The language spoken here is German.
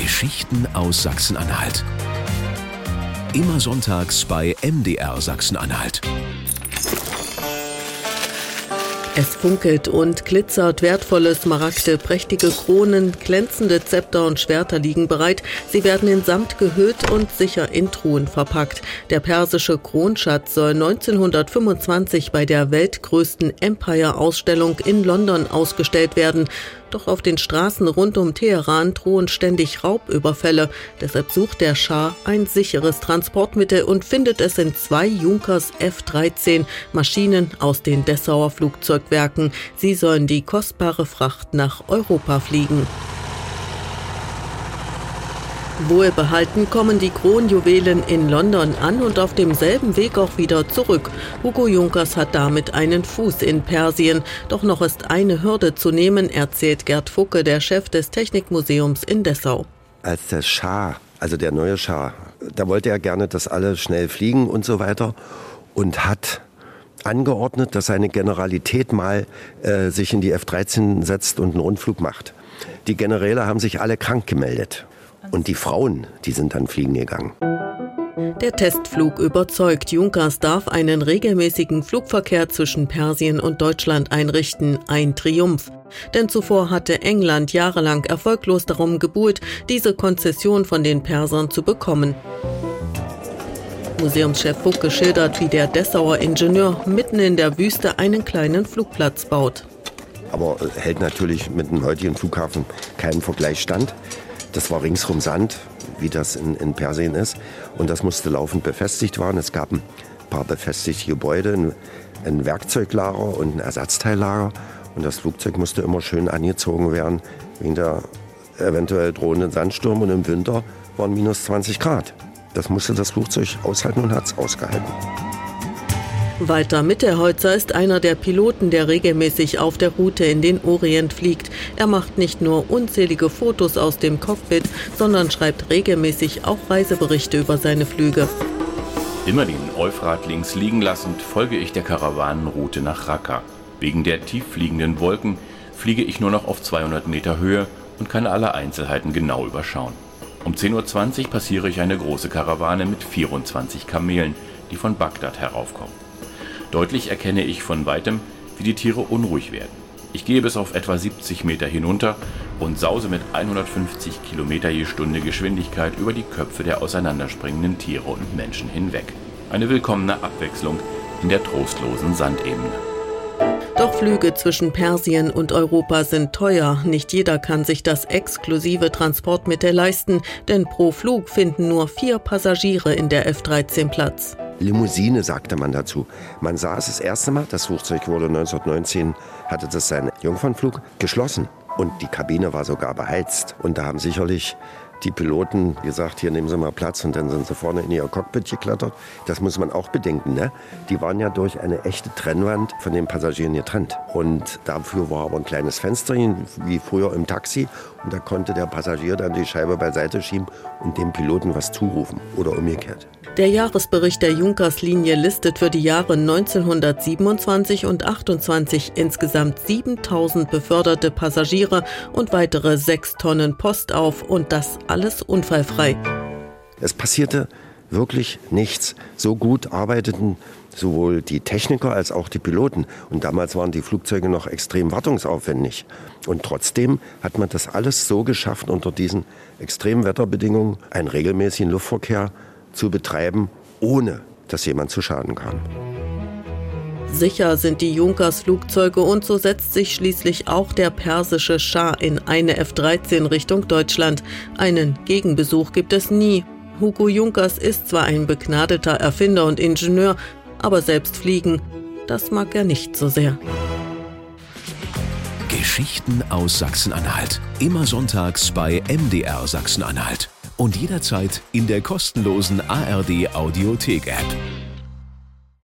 Geschichten aus Sachsen-Anhalt. Immer sonntags bei MDR Sachsen-Anhalt. Es funkelt und glitzert, wertvolle Smaragde, prächtige Kronen, glänzende Zepter und Schwerter liegen bereit. Sie werden in Samt gehüllt und sicher in Truhen verpackt. Der persische Kronschatz soll 1925 bei der weltgrößten Empire-Ausstellung in London ausgestellt werden. Doch auf den Straßen rund um Teheran drohen ständig Raubüberfälle. Deshalb sucht der Schah ein sicheres Transportmittel und findet es in zwei Junkers F-13 Maschinen aus den Dessauer Flugzeugwerken. Sie sollen die kostbare Fracht nach Europa fliegen. Wohlbehalten kommen die Kronjuwelen in London an und auf demselben Weg auch wieder zurück. Hugo Junkers hat damit einen Fuß in Persien. Doch noch ist eine Hürde zu nehmen, erzählt Gerd Fucke, der Chef des Technikmuseums in Dessau. Als der Schah, also der neue Schah, da wollte er gerne, dass alle schnell fliegen und so weiter und hat angeordnet, dass seine Generalität mal äh, sich in die F-13 setzt und einen Rundflug macht. Die Generäle haben sich alle krank gemeldet. Und die Frauen, die sind dann fliegen gegangen. Der Testflug überzeugt. Junkers darf einen regelmäßigen Flugverkehr zwischen Persien und Deutschland einrichten. Ein Triumph. Denn zuvor hatte England jahrelang erfolglos darum gebuhlt, diese Konzession von den Persern zu bekommen. Museumschef Fucke schildert, wie der Dessauer Ingenieur mitten in der Wüste einen kleinen Flugplatz baut. Aber hält natürlich mit dem heutigen Flughafen keinen Vergleich stand. Das war ringsrum Sand, wie das in, in Persien ist. Und das musste laufend befestigt werden. Es gab ein paar befestigte Gebäude, ein, ein Werkzeuglager und ein Ersatzteillager. Und das Flugzeug musste immer schön angezogen werden wegen der eventuell drohenden Sandsturm. Und im Winter waren minus 20 Grad. Das musste das Flugzeug aushalten und hat es ausgehalten. Walter Mitterholzer ist einer der Piloten, der regelmäßig auf der Route in den Orient fliegt. Er macht nicht nur unzählige Fotos aus dem Cockpit, sondern schreibt regelmäßig auch Reiseberichte über seine Flüge. Immer den Euphrat links liegen lassend folge ich der Karawanenroute nach Raqqa. Wegen der tief fliegenden Wolken fliege ich nur noch auf 200 Meter Höhe und kann alle Einzelheiten genau überschauen. Um 10.20 Uhr passiere ich eine große Karawane mit 24 Kamelen, die von Bagdad heraufkommen. Deutlich erkenne ich von weitem, wie die Tiere unruhig werden. Ich gehe bis auf etwa 70 Meter hinunter und sause mit 150 Kilometer je Stunde Geschwindigkeit über die Köpfe der auseinanderspringenden Tiere und Menschen hinweg. Eine willkommene Abwechslung in der trostlosen Sandebene. Doch Flüge zwischen Persien und Europa sind teuer. Nicht jeder kann sich das exklusive Transportmittel leisten, denn pro Flug finden nur vier Passagiere in der F-13 Platz. Limousine, sagte man dazu. Man sah es das erste Mal, das Flugzeug wurde 1919, hatte das seinen Jungfernflug geschlossen. Und die Kabine war sogar beheizt. Und da haben sicherlich die Piloten gesagt, hier nehmen Sie mal Platz und dann sind sie vorne in ihr Cockpit geklettert. Das muss man auch bedenken. Ne? Die waren ja durch eine echte Trennwand von den Passagieren getrennt. Und dafür war aber ein kleines Fensterchen, wie früher im Taxi. Und da konnte der Passagier dann die Scheibe beiseite schieben und dem Piloten was zurufen oder umgekehrt. Der Jahresbericht der Junkers-Linie listet für die Jahre 1927 und 28 insgesamt 7000 beförderte Passagiere und weitere 6 Tonnen Post auf und das alles unfallfrei. Es passierte wirklich nichts. So gut arbeiteten sowohl die Techniker als auch die Piloten. Und damals waren die Flugzeuge noch extrem wartungsaufwendig. Und trotzdem hat man das alles so geschafft, unter diesen extremen Wetterbedingungen einen regelmäßigen Luftverkehr zu betreiben, ohne dass jemand zu Schaden kam. Sicher sind die Junkers Flugzeuge und so setzt sich schließlich auch der persische Schah in eine F-13 Richtung Deutschland. Einen Gegenbesuch gibt es nie. Hugo Junkers ist zwar ein begnadeter Erfinder und Ingenieur, aber selbst fliegen, das mag er nicht so sehr. Geschichten aus Sachsen-Anhalt. Immer sonntags bei MDR Sachsen-Anhalt. Und jederzeit in der kostenlosen ARD Audiothek-App.